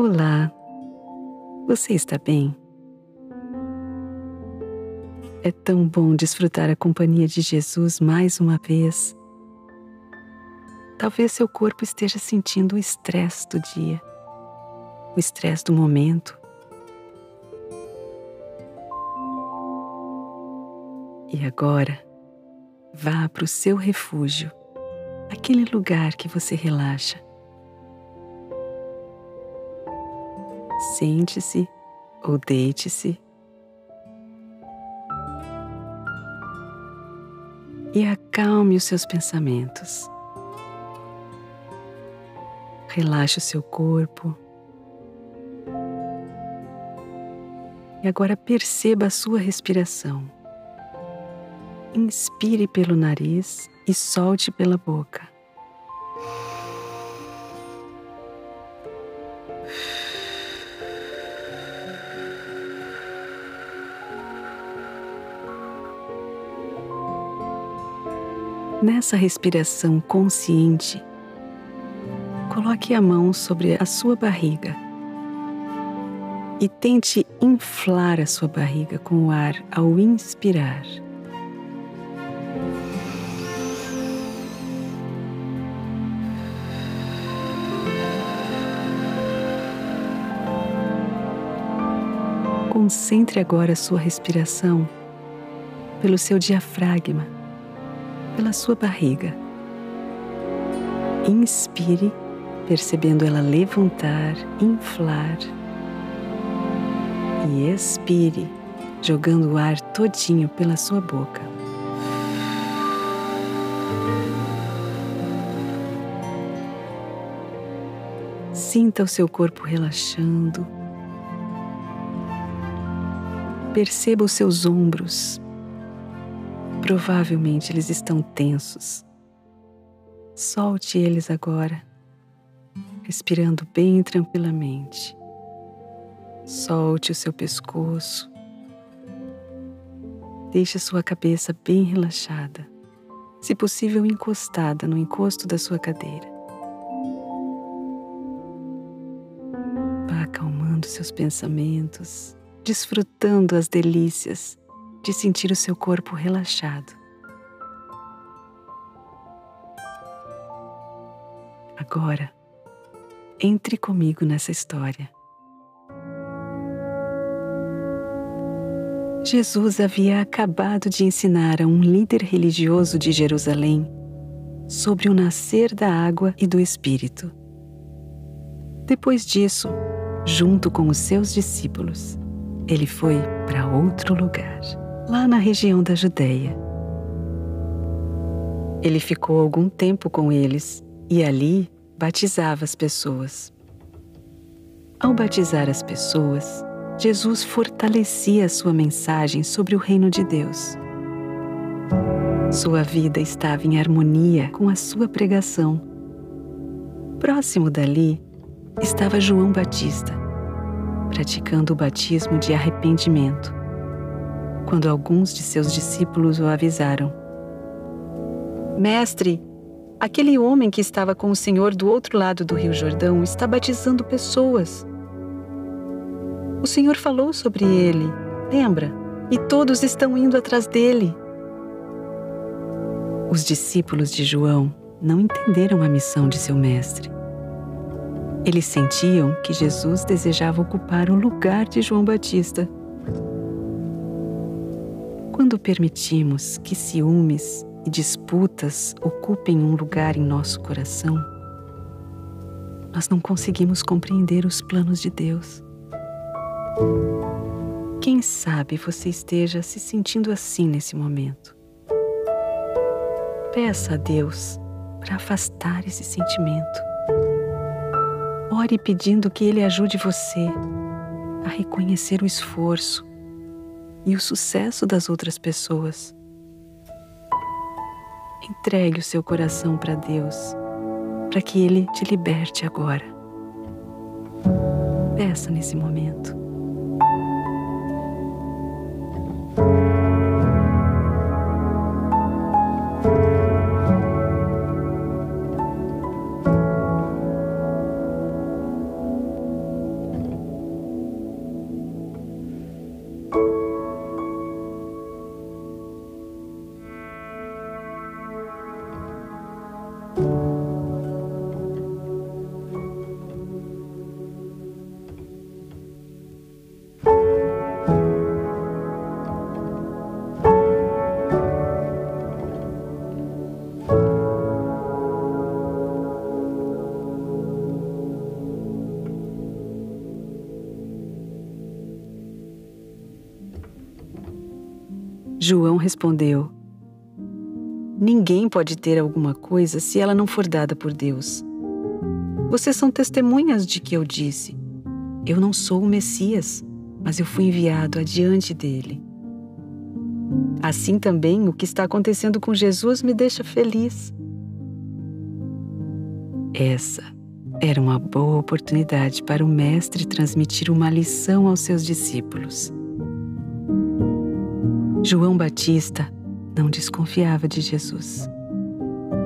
Olá, você está bem? É tão bom desfrutar a companhia de Jesus mais uma vez. Talvez seu corpo esteja sentindo o estresse do dia, o estresse do momento. E agora, vá para o seu refúgio, aquele lugar que você relaxa. Sente-se ou deite-se. E acalme os seus pensamentos. Relaxe o seu corpo. E agora perceba a sua respiração. Inspire pelo nariz e solte pela boca. Nessa respiração consciente, coloque a mão sobre a sua barriga e tente inflar a sua barriga com o ar ao inspirar. Concentre agora a sua respiração pelo seu diafragma pela sua barriga. Inspire, percebendo ela levantar, inflar. E expire, jogando o ar todinho pela sua boca. Sinta o seu corpo relaxando. Perceba os seus ombros Provavelmente eles estão tensos. Solte eles agora, respirando bem tranquilamente. Solte o seu pescoço. Deixe a sua cabeça bem relaxada, se possível encostada no encosto da sua cadeira. Vá acalmando seus pensamentos, desfrutando as delícias de sentir o seu corpo relaxado. Agora, entre comigo nessa história. Jesus havia acabado de ensinar a um líder religioso de Jerusalém sobre o nascer da água e do Espírito. Depois disso, junto com os seus discípulos, ele foi para outro lugar lá na região da Judéia. Ele ficou algum tempo com eles e ali batizava as pessoas. Ao batizar as pessoas, Jesus fortalecia a sua mensagem sobre o reino de Deus. Sua vida estava em harmonia com a sua pregação. Próximo dali estava João Batista, praticando o batismo de arrependimento quando alguns de seus discípulos o avisaram: Mestre, aquele homem que estava com o Senhor do outro lado do Rio Jordão está batizando pessoas. O Senhor falou sobre ele, lembra? E todos estão indo atrás dele. Os discípulos de João não entenderam a missão de seu mestre. Eles sentiam que Jesus desejava ocupar o lugar de João Batista quando permitimos que ciúmes e disputas ocupem um lugar em nosso coração, nós não conseguimos compreender os planos de Deus. Quem sabe você esteja se sentindo assim nesse momento? Peça a Deus para afastar esse sentimento. Ore pedindo que Ele ajude você a reconhecer o esforço e o sucesso das outras pessoas. Entregue o seu coração para Deus, para que Ele te liberte agora. Peça nesse momento. João respondeu: Ninguém pode ter alguma coisa se ela não for dada por Deus. Vocês são testemunhas de que eu disse: Eu não sou o Messias, mas eu fui enviado adiante dele. Assim também o que está acontecendo com Jesus me deixa feliz. Essa era uma boa oportunidade para o Mestre transmitir uma lição aos seus discípulos. João Batista não desconfiava de Jesus,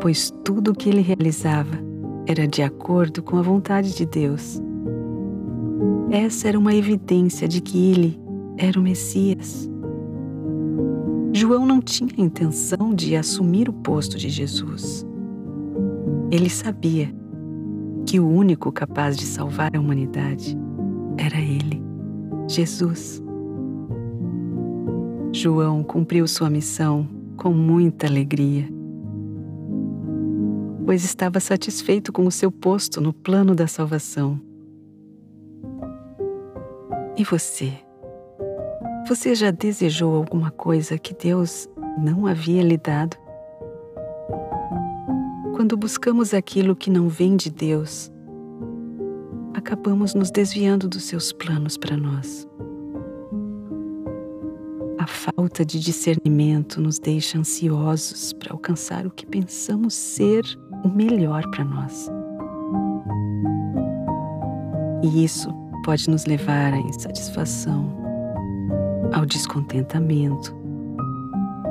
pois tudo o que ele realizava era de acordo com a vontade de Deus. Essa era uma evidência de que ele era o Messias. João não tinha intenção de assumir o posto de Jesus. Ele sabia que o único capaz de salvar a humanidade era ele, Jesus. João cumpriu sua missão com muita alegria, pois estava satisfeito com o seu posto no plano da salvação. E você? Você já desejou alguma coisa que Deus não havia lhe dado? Quando buscamos aquilo que não vem de Deus, acabamos nos desviando dos seus planos para nós. A falta de discernimento nos deixa ansiosos para alcançar o que pensamos ser o melhor para nós. E isso pode nos levar à insatisfação, ao descontentamento,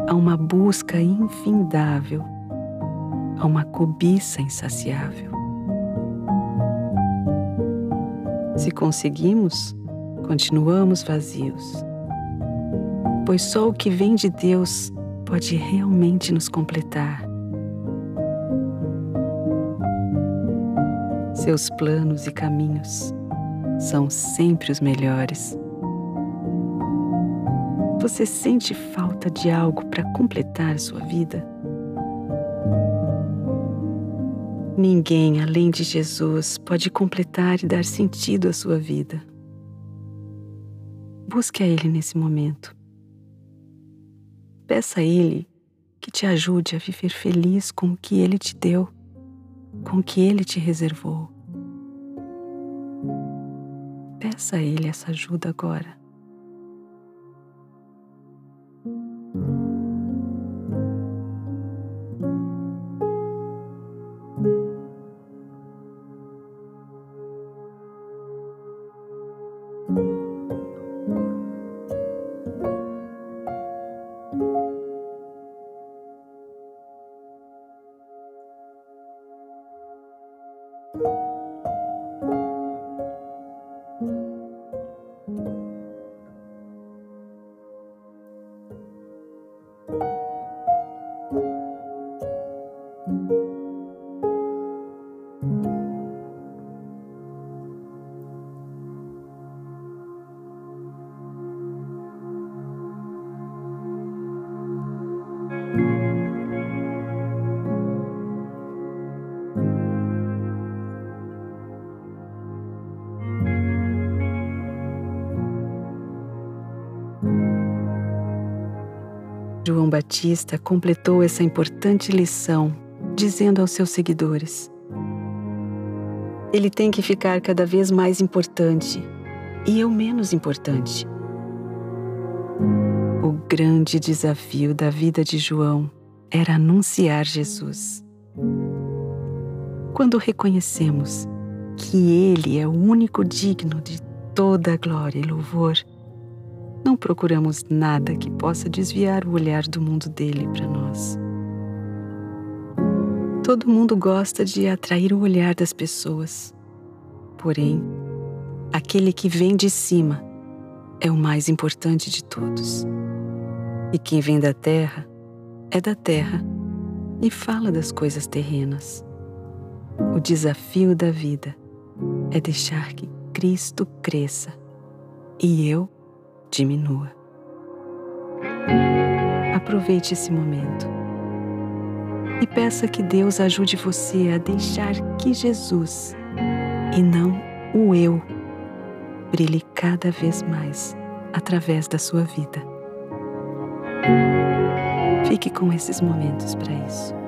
a uma busca infindável a uma cobiça insaciável. Se conseguimos, continuamos vazios, pois só o que vem de Deus pode realmente nos completar. Seus planos e caminhos são sempre os melhores. Você sente falta de algo para completar sua vida? Ninguém além de Jesus pode completar e dar sentido à sua vida. Busque a Ele nesse momento. Peça a Ele que te ajude a viver feliz com o que Ele te deu, com o que Ele te reservou. Peça a Ele essa ajuda agora. you João Batista completou essa importante lição, dizendo aos seus seguidores: Ele tem que ficar cada vez mais importante e eu menos importante. O grande desafio da vida de João era anunciar Jesus. Quando reconhecemos que Ele é o único digno de toda a glória e louvor, não procuramos nada que possa desviar o olhar do mundo dele para nós. Todo mundo gosta de atrair o olhar das pessoas. Porém, aquele que vem de cima é o mais importante de todos. E quem vem da terra é da terra e fala das coisas terrenas. O desafio da vida é deixar que Cristo cresça e eu diminua. Aproveite esse momento e peça que Deus ajude você a deixar que Jesus, e não o eu, brilhe cada vez mais através da sua vida. Fique com esses momentos para isso.